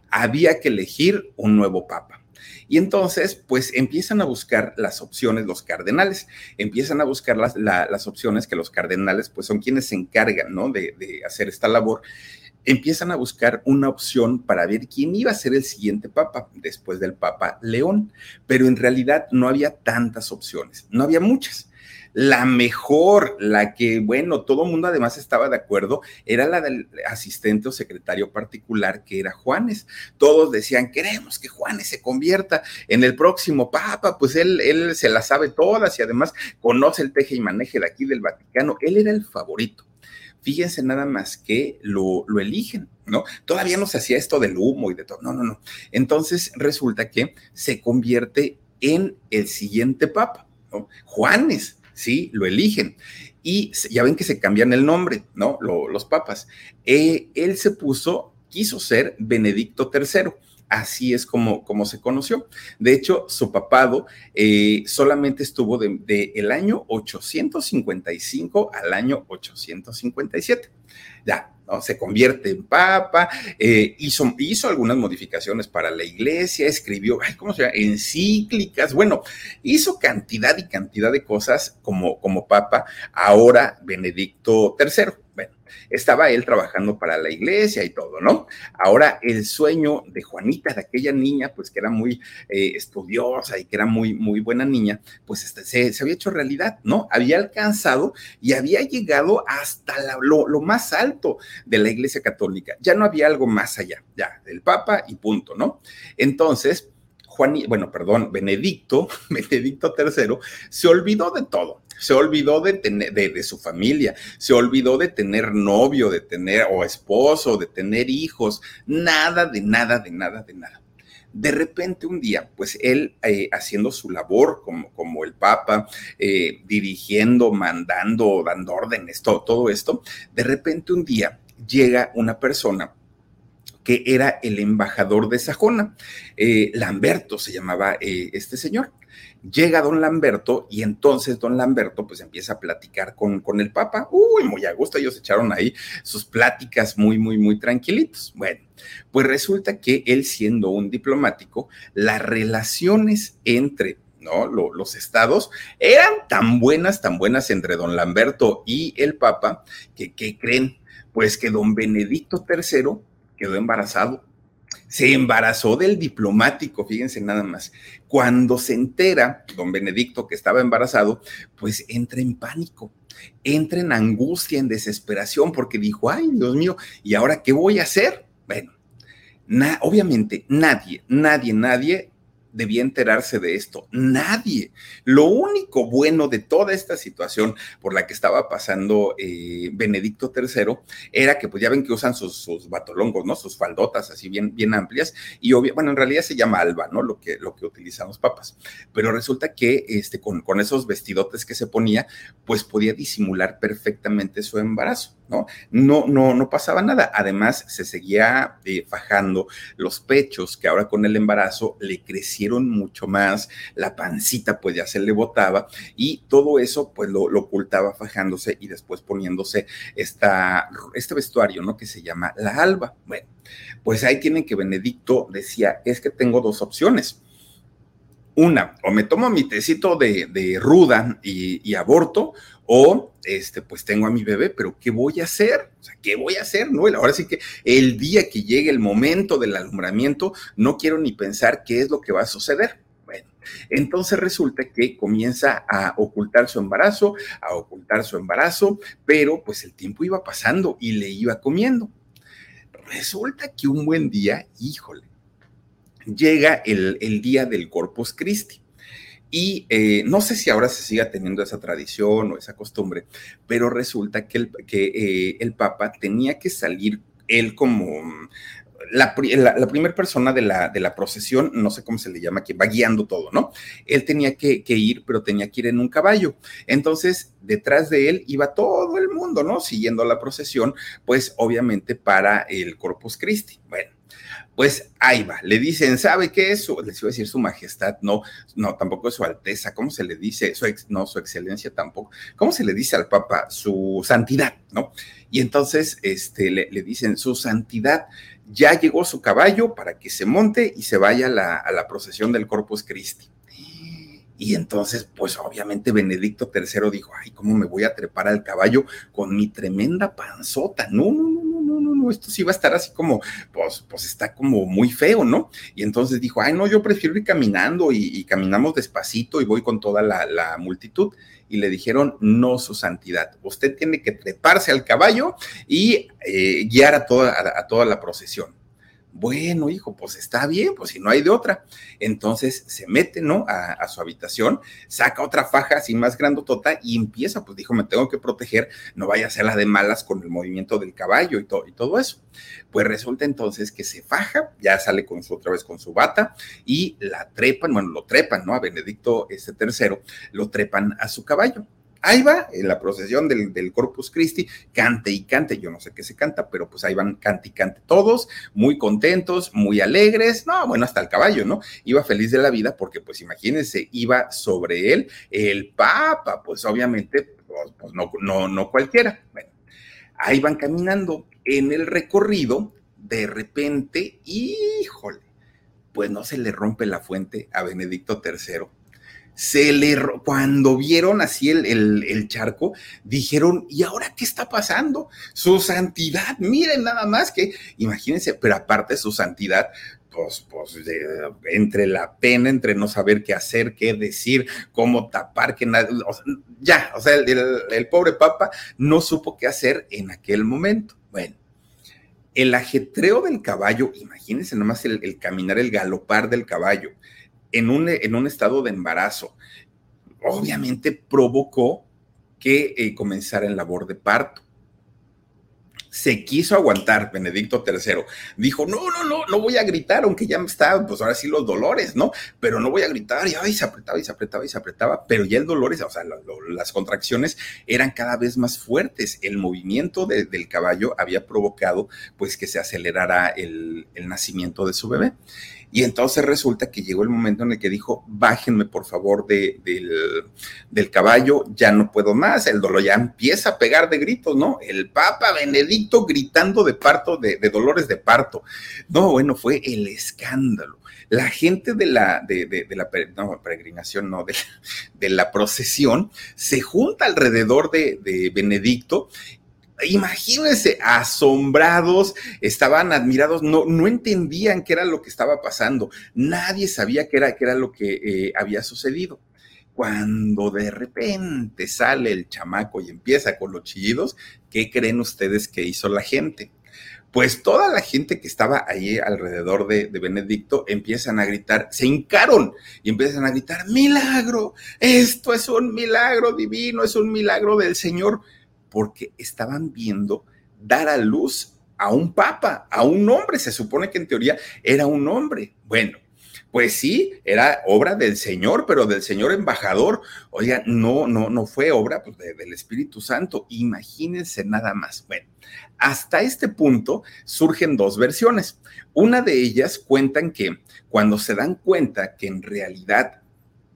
había que elegir un nuevo papa. Y entonces, pues empiezan a buscar las opciones, los cardenales, empiezan a buscar las, las opciones que los cardenales, pues son quienes se encargan, ¿no? De, de hacer esta labor empiezan a buscar una opción para ver quién iba a ser el siguiente papa después del papa León, pero en realidad no había tantas opciones, no había muchas. La mejor, la que, bueno, todo el mundo además estaba de acuerdo, era la del asistente o secretario particular que era Juanes. Todos decían, queremos que Juanes se convierta en el próximo papa, pues él, él se la sabe todas y además conoce el teje y maneje de aquí del Vaticano. Él era el favorito fíjense nada más que lo, lo, eligen, ¿no? Todavía no se hacía esto del humo y de todo, no, no, no. Entonces resulta que se convierte en el siguiente papa, ¿no? Juanes, ¿sí? Lo eligen. Y ya ven que se cambian el nombre, ¿no? los papas. Eh, él se puso quiso ser Benedicto III así es como, como se conoció. De hecho, su papado eh, solamente estuvo del de, el año 855 al año 857. Ya, ¿no? Se convierte en papa, eh, hizo, hizo algunas modificaciones para la iglesia, escribió, ay, ¿cómo se llama? Encíclicas, bueno, hizo cantidad y cantidad de cosas como, como papa, ahora Benedicto III. Estaba él trabajando para la iglesia y todo, ¿no? Ahora el sueño de Juanita, de aquella niña, pues que era muy eh, estudiosa y que era muy, muy buena niña, pues este, se, se, había hecho realidad, ¿no? Había alcanzado y había llegado hasta lo, lo, más alto de la iglesia católica. Ya no había algo más allá, ya, del Papa y punto, ¿no? Entonces, Juan, bueno, perdón, Benedicto, Benedicto III, se olvidó de todo se olvidó de, tener, de, su familia, se olvidó de tener novio, de tener o esposo, de tener hijos, nada, de nada, de nada, de nada. De repente un día, pues él eh, haciendo su labor como, como el Papa, eh, dirigiendo, mandando, dando órdenes, todo, todo esto, de repente un día llega una persona que era el embajador de Sajona. Eh, Lamberto se llamaba eh, este señor. Llega don Lamberto y entonces don Lamberto pues empieza a platicar con, con el Papa. Uy, muy a gusto, ellos echaron ahí sus pláticas muy, muy, muy tranquilitos. Bueno, pues resulta que él siendo un diplomático, las relaciones entre ¿no? Lo, los estados eran tan buenas, tan buenas entre don Lamberto y el Papa, que, ¿qué creen? Pues que don Benedicto III quedó embarazado. Se embarazó del diplomático, fíjense nada más. Cuando se entera don Benedicto que estaba embarazado, pues entra en pánico, entra en angustia, en desesperación, porque dijo, ay, Dios mío, ¿y ahora qué voy a hacer? Bueno, obviamente nadie, nadie, nadie debía enterarse de esto? Nadie. Lo único bueno de toda esta situación por la que estaba pasando eh, Benedicto III era que, pues ya ven que usan sus, batolongos, ¿no? Sus faldotas así bien, bien amplias y obvio, bueno, en realidad se llama alba, ¿no? Lo que, lo que utilizan los papas. Pero resulta que este, con, con esos vestidotes que se ponía, pues podía disimular perfectamente su embarazo. ¿No? No, no, no pasaba nada. Además, se seguía eh, fajando los pechos, que ahora con el embarazo le crecieron mucho más, la pancita pues ya se le botaba y todo eso pues lo, lo ocultaba fajándose y después poniéndose esta, este vestuario, ¿no? Que se llama la alba. Bueno, pues ahí tienen que Benedicto decía, es que tengo dos opciones. Una, o me tomo mi tecito de, de ruda y, y aborto, o este, pues tengo a mi bebé, pero ¿qué voy a hacer? O sea, ¿qué voy a hacer? No, ahora sí que el día que llegue el momento del alumbramiento, no quiero ni pensar qué es lo que va a suceder. Bueno, entonces resulta que comienza a ocultar su embarazo, a ocultar su embarazo, pero pues el tiempo iba pasando y le iba comiendo. Resulta que un buen día, híjole, llega el, el día del Corpus Christi. Y eh, no sé si ahora se siga teniendo esa tradición o esa costumbre, pero resulta que el, que, eh, el Papa tenía que salir él como la, la, la primera persona de la, de la, procesión, no sé cómo se le llama, que va guiando todo, ¿no? Él tenía que, que, ir, pero tenía que ir en un caballo. Entonces, detrás de él iba todo el mundo, ¿no? Siguiendo la procesión, pues obviamente para el Corpus Christi. Bueno pues ahí va, le dicen, ¿sabe qué es? Les iba a decir su majestad, no, no, tampoco su alteza, ¿cómo se le dice? No, su excelencia tampoco. ¿Cómo se le dice al papa? Su santidad, ¿no? Y entonces este, le, dicen, su santidad, ya llegó su caballo para que se monte y se vaya a la, a la procesión del Corpus Christi. Y entonces, pues obviamente Benedicto III dijo, ay, ¿cómo me voy a trepar al caballo con mi tremenda panzota? No, esto sí va a estar así como, pues, pues está como muy feo, ¿no? Y entonces dijo, ay, no, yo prefiero ir caminando y, caminamos despacito y voy con toda la, la multitud y le dijeron, no, su santidad, usted tiene que treparse al caballo y eh, guiar a toda, a toda la procesión. Bueno, hijo, pues está bien, pues si no hay de otra. Entonces se mete, ¿no? A, su habitación, saca otra faja así más grandotota y empieza, pues dijo, me tengo que proteger, no vaya a ser la de malas con el movimiento del caballo y, y todo eso. Pues resulta entonces que se faja, ya sale con su, otra vez con su bata y la trepan, bueno, lo trepan, ¿no? A Benedicto este tercero, lo trepan a su caballo Ahí va, en la procesión del, Corpus Christi, cante y cante, yo no sé qué se canta, pero pues ahí van cante y cante todos, muy contentos, muy alegres, no, bueno, hasta el caballo, ¿no? Iba feliz de la vida porque pues imagínense, iba sobre él el Papa, pues obviamente, pues, pues no, no, no cualquiera. Bueno, ahí van caminando en el recorrido, de repente, híjole, pues no se le rompe la fuente a Benedicto III se le, cuando vieron así el, el, charco, dijeron, ¿y ahora qué está pasando? Su santidad, miren nada más que, imagínense, pero aparte su santidad, pues, pues entre la pena, entre no saber qué hacer, qué decir, cómo tapar, que nada, ya, o sea, el, el, pobre papa no supo qué hacer en aquel momento. Bueno, el ajetreo del caballo, imagínense nomás el, el caminar, el galopar del caballo, en un, en un estado de embarazo, obviamente provocó que eh, comenzara en labor de parto. Se quiso aguantar Benedicto III. Dijo, no, no, no, no voy a gritar, aunque ya me está, pues ahora sí los dolores, ¿no? Pero no voy a gritar. Y se apretaba y se apretaba y se apretaba. Pero ya el dolor, o sea, las contracciones eran cada vez más fuertes. El movimiento del caballo había provocado, pues, que se acelerara el, el nacimiento de su bebé. Y entonces resulta que llegó el momento en el que dijo, bájenme por favor de, del, caballo, ya no puedo más, el dolor ya empieza a pegar de gritos, ¿no? El Papa Benedicto gritando de parto, de, dolores de parto. No, bueno, fue el escándalo. La gente de la, de, la peregrinación, no, de, de la procesión, se junta alrededor de, Benedicto imagínense, asombrados, estaban admirados, no, no entendían qué era lo que estaba pasando, nadie sabía qué era, qué era lo que eh, había sucedido. Cuando de repente sale el chamaco y empieza con los chillidos, ¿qué creen ustedes que hizo la gente? Pues toda la gente que estaba ahí alrededor de, de, Benedicto empiezan a gritar, se hincaron y empiezan a gritar, milagro, esto es un milagro divino, es un milagro del Señor porque estaban viendo dar a luz a un papa, a un hombre. Se supone que en teoría era un hombre. Bueno, pues sí, era obra del Señor, pero del Señor embajador. Oiga, no, no, no fue obra pues, del Espíritu Santo. Imagínense nada más. Bueno, hasta este punto surgen dos versiones. Una de ellas cuentan que cuando se dan cuenta que en realidad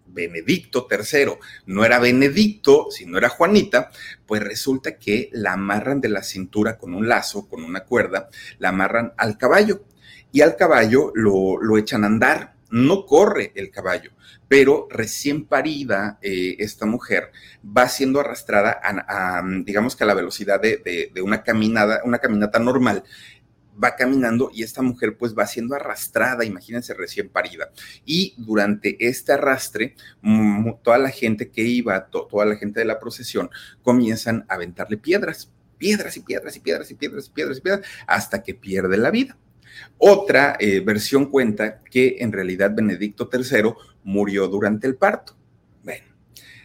Benedicto III no era Benedicto, sino era Juanita, pues resulta que la amarran de la cintura con un lazo, con una cuerda, la amarran al caballo y al caballo lo, lo echan a andar. No corre el caballo, pero recién parida eh, esta mujer va siendo arrastrada a, digamos que a la velocidad de, de, una caminada, una caminata normal va caminando y esta mujer pues va siendo arrastrada, imagínense recién parida. Y durante este arrastre, toda la gente que iba, toda la gente de la procesión, comienzan a aventarle piedras, piedras y piedras y piedras y piedras y piedras y piedras, hasta que pierde la vida. Otra eh, versión cuenta que en realidad Benedicto III murió durante el parto. Bueno,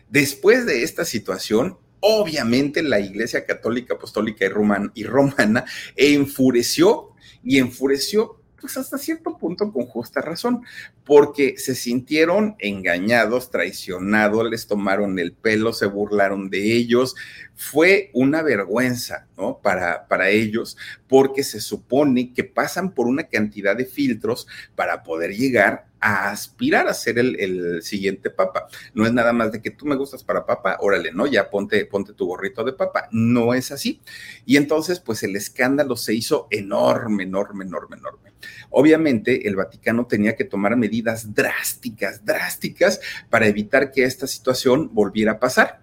después de esta situación, Obviamente la Iglesia Católica Apostólica y, Romana, y Romana enfureció y enfureció pues hasta cierto punto con justa razón, porque se sintieron engañados, traicionados, les tomaron el pelo, se burlaron de ellos. Fue una vergüenza, ¿no? Para, para ellos, porque se supone que pasan por una cantidad de filtros para poder llegar a aspirar a ser el, siguiente papa. No es nada más de que tú me gustas para papa, órale, ¿no? Ya ponte, ponte tu gorrito de papa. No es así. Y entonces, pues el escándalo se hizo enorme, enorme, enorme, enorme. Obviamente, el Vaticano tenía que tomar medidas drásticas, drásticas para evitar que esta situación volviera a pasar.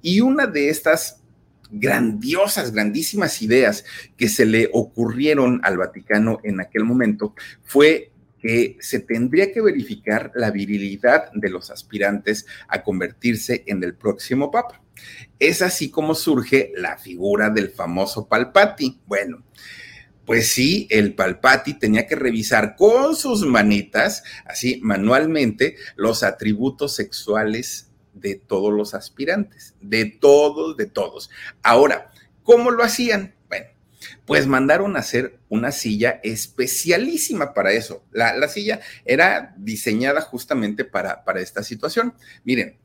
Y una de estas grandiosas, grandísimas ideas que se le ocurrieron al Vaticano en aquel momento fue que se tendría que verificar la virilidad de los aspirantes a convertirse en el próximo papa. Es así como surge la figura del famoso Palpati. Bueno, pues sí, el Palpati tenía que revisar con sus manitas, así manualmente, los atributos sexuales de todos los aspirantes, de todos, de todos. Ahora, ¿cómo lo hacían? pues mandaron a hacer una silla especialísima para eso. La, silla era diseñada justamente para, para esta situación. Miren,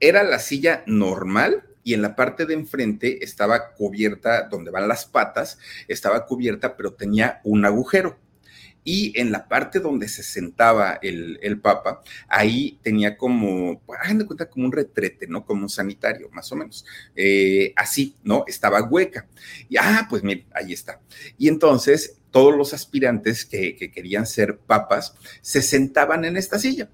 era la silla normal y en la parte de enfrente estaba cubierta, donde van las patas, estaba cubierta, pero tenía un agujero y en la parte donde se sentaba el, papa, ahí tenía como, hagan de cuenta, como un retrete, ¿no? Como un sanitario, más o menos. Eh, así, ¿no? Estaba hueca. Y, ah, pues miren, ahí está. Y entonces todos los aspirantes que querían ser papas se sentaban en esta silla.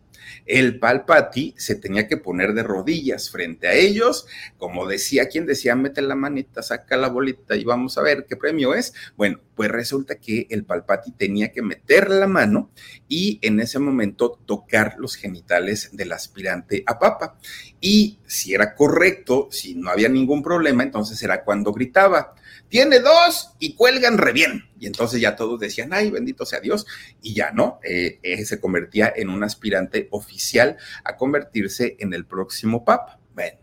El Palpati se tenía que poner de rodillas frente a ellos, como decía quien decía, mete la manita, saca la bolita y vamos a ver qué premio es. Bueno, pues resulta que el Palpati tenía que meter la mano y en ese momento tocar los genitales del aspirante a papa. Y si era correcto, si no había ningún problema, entonces era cuando gritaba, tiene dos y cuelgan re bien. Y entonces ya todos decían, ay, bendito sea Dios. Y ya no, eh, eh, se convertía en un aspirante oficial a convertirse en el próximo papa. Bueno,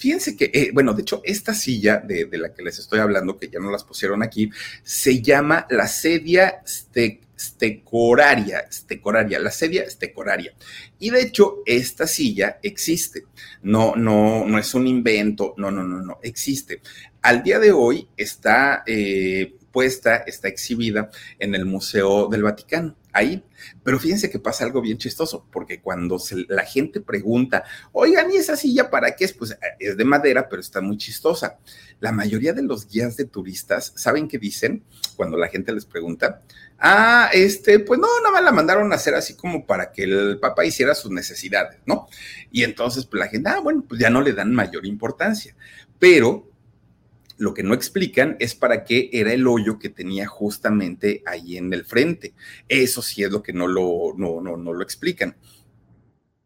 Fíjense que, eh, bueno, de hecho, esta silla de, la que les estoy hablando, que ya no las pusieron aquí, se llama la sedia stecoraria, stecoraria, la sedia stecoraria. Y de hecho, esta silla existe. No, no, no es un invento, no, no, no, no, existe. Al día de hoy está eh, puesta, está exhibida en el Museo del Vaticano, ahí. Pero fíjense que pasa algo bien chistoso, porque cuando la gente pregunta, oigan, ¿y esa silla para qué es? Pues eh, es de madera, pero está muy chistosa. La mayoría de los guías de turistas, ¿saben qué dicen cuando la gente les pregunta? Ah, este, pues no, nada más la mandaron a hacer así como para que el papá hiciera sus necesidades, ¿no? Y entonces, pues la gente, ah, bueno, pues ya no le dan mayor importancia. Pero lo que no explican es para qué era el hoyo que tenía justamente ahí en el frente. Eso sí es lo que no lo, no, no, no lo explican.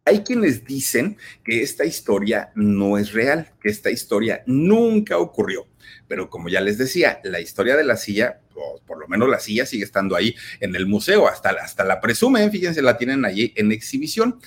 Hay quienes dicen que esta historia no es real, que esta historia nunca ocurrió. Pero como ya les decía, la historia de la silla, o por lo menos la silla sigue estando ahí en el museo, hasta, hasta la presumen, fíjense, la tienen allí en exhibición.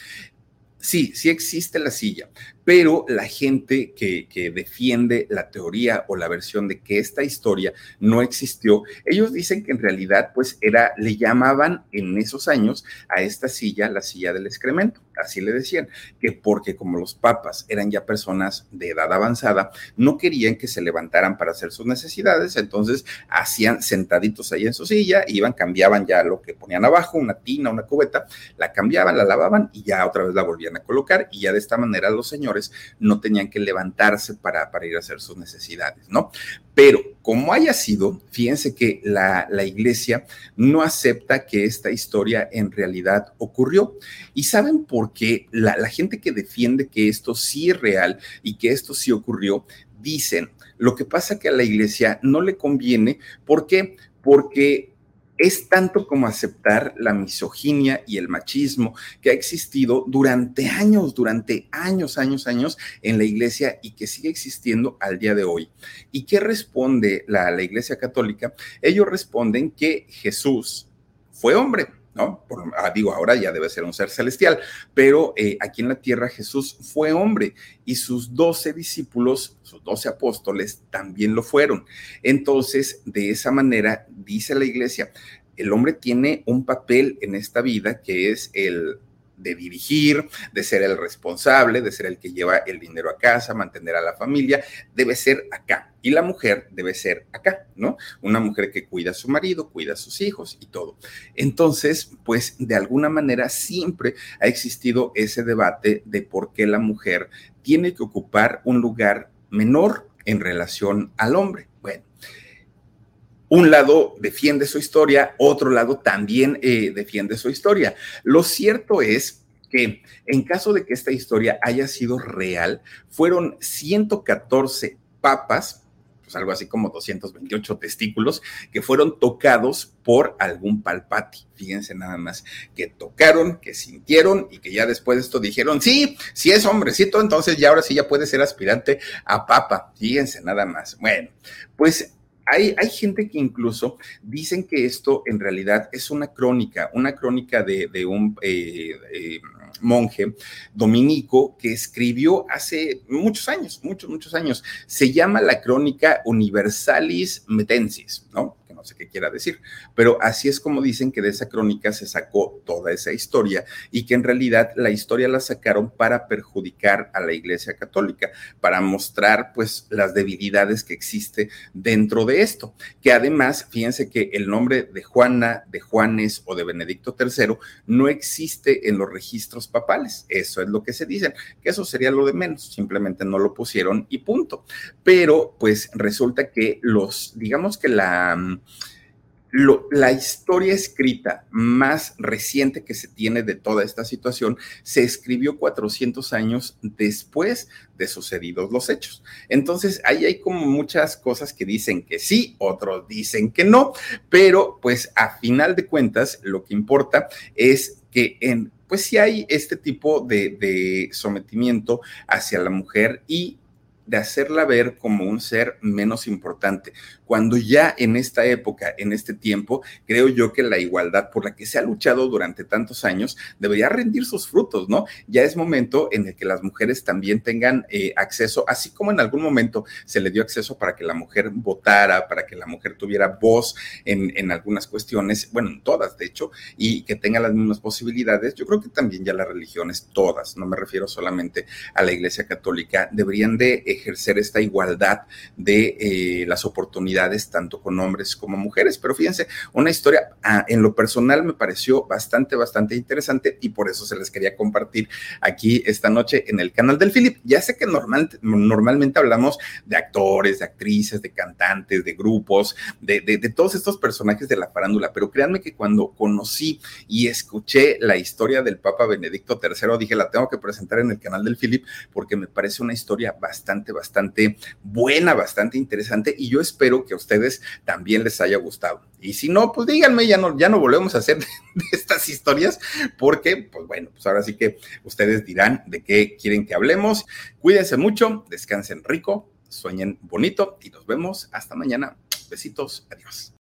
Sí, sí existe la silla, pero la gente que, defiende la teoría o la versión de que esta historia no existió, ellos dicen que en realidad pues era, le llamaban en esos años a esta silla la silla del excremento, así le decían, que porque como los papas eran ya personas de edad avanzada, no querían que se levantaran para hacer sus necesidades, entonces hacían sentaditos ahí en su silla, iban, cambiaban ya lo que ponían abajo, una tina, una cubeta, la cambiaban, la lavaban y ya otra vez la volvían a colocar y ya de esta manera los señores no tenían que levantarse para, ir a hacer sus necesidades, ¿no? Pero como haya sido, fíjense que la, iglesia no acepta que esta historia en realidad ocurrió. ¿Y saben por qué? La, la gente que defiende que esto sí es real y que esto sí ocurrió, dicen, lo que pasa que a la iglesia no le conviene, ¿por qué? Porque es tanto como aceptar la misoginia y el machismo que ha existido durante años, durante años, años, años en la iglesia y que sigue existiendo al día de hoy. ¿Y qué responde la, la iglesia católica? Ellos responden que Jesús fue hombre, ¿no? Ah, digo, ahora ya debe ser un ser celestial, pero eh, aquí en la tierra Jesús fue hombre y sus doce discípulos, sus doce apóstoles también lo fueron. Entonces, de esa manera, dice la iglesia, el hombre tiene un papel en esta vida que es el de dirigir, de ser el responsable, de ser el que lleva el dinero a casa, mantener a la familia, debe ser acá. Y la mujer debe ser acá, ¿no? Una mujer que cuida a su marido, cuida a sus hijos y todo. Entonces, pues de alguna manera siempre ha existido ese debate de por qué la mujer tiene que ocupar un lugar menor en relación al hombre. Bueno, un lado defiende su historia, otro lado también eh, defiende su historia. Lo cierto es que en caso de que esta historia haya sido real, fueron 114 papas, pues algo así como 228 testículos, que fueron tocados por algún palpati. Fíjense nada más, que tocaron, que sintieron y que ya después de esto dijeron, sí, sí es hombrecito, entonces ya ahora sí ya puede ser aspirante a papa. Fíjense nada más. Bueno, pues hay, gente que incluso dicen que esto en realidad es una crónica, una crónica de, un eh, eh, monje dominico que escribió hace muchos años, muchos, muchos años. Se llama la crónica Universalis Metensis, ¿no? No sé qué quiera decir, pero así es como dicen que de esa crónica se sacó toda esa historia y que en realidad la historia la sacaron para perjudicar a la Iglesia Católica, para mostrar pues las debilidades que existe dentro de esto, que además, fíjense que el nombre de Juana, de Juanes o de Benedicto III no existe en los registros papales, eso es lo que se dicen, que eso sería lo de menos, simplemente no lo pusieron y punto. Pero pues resulta que los, digamos que la la historia escrita más reciente que se tiene de toda esta situación se escribió 400 años después de sucedidos los hechos. Entonces, ahí hay como muchas cosas que dicen que sí, otros dicen que no, pero pues a final de cuentas lo que importa es que en, pues sí hay este tipo de sometimiento hacia la mujer y de hacerla ver como un ser menos importante, cuando ya en esta época, en este tiempo, creo yo que la igualdad por la que se ha luchado durante tantos años debería rendir sus frutos, ¿no? Ya es momento en el que las mujeres también tengan eh, acceso, así como en algún momento se le dio acceso para que la mujer votara, para que la mujer tuviera voz en, en algunas cuestiones, bueno, en todas, de hecho, y que tenga las mismas posibilidades. Yo creo que también ya las religiones, todas, no me refiero solamente a la Iglesia Católica, deberían de ejercer esta igualdad de eh, las oportunidades tanto con hombres como mujeres. Pero fíjense, una historia ah, en lo personal me pareció bastante, bastante interesante y por eso se les quería compartir aquí esta noche en el canal del Philip. Ya sé que normal, normalmente hablamos de actores, de actrices, de cantantes, de grupos, de, de, de todos estos personajes de la farándula, pero créanme que cuando conocí y escuché la historia del Papa Benedicto III, dije, la tengo que presentar en el canal del Philip porque me parece una historia bastante, bastante buena, bastante interesante y yo espero que a ustedes también les haya gustado. Y si no, pues díganme, ya no, ya no volvemos a hacer de, estas historias, porque, pues bueno, pues ahora sí que ustedes dirán de qué quieren que hablemos. Cuídense mucho, descansen rico, sueñen bonito y nos vemos hasta mañana. Besitos, adiós.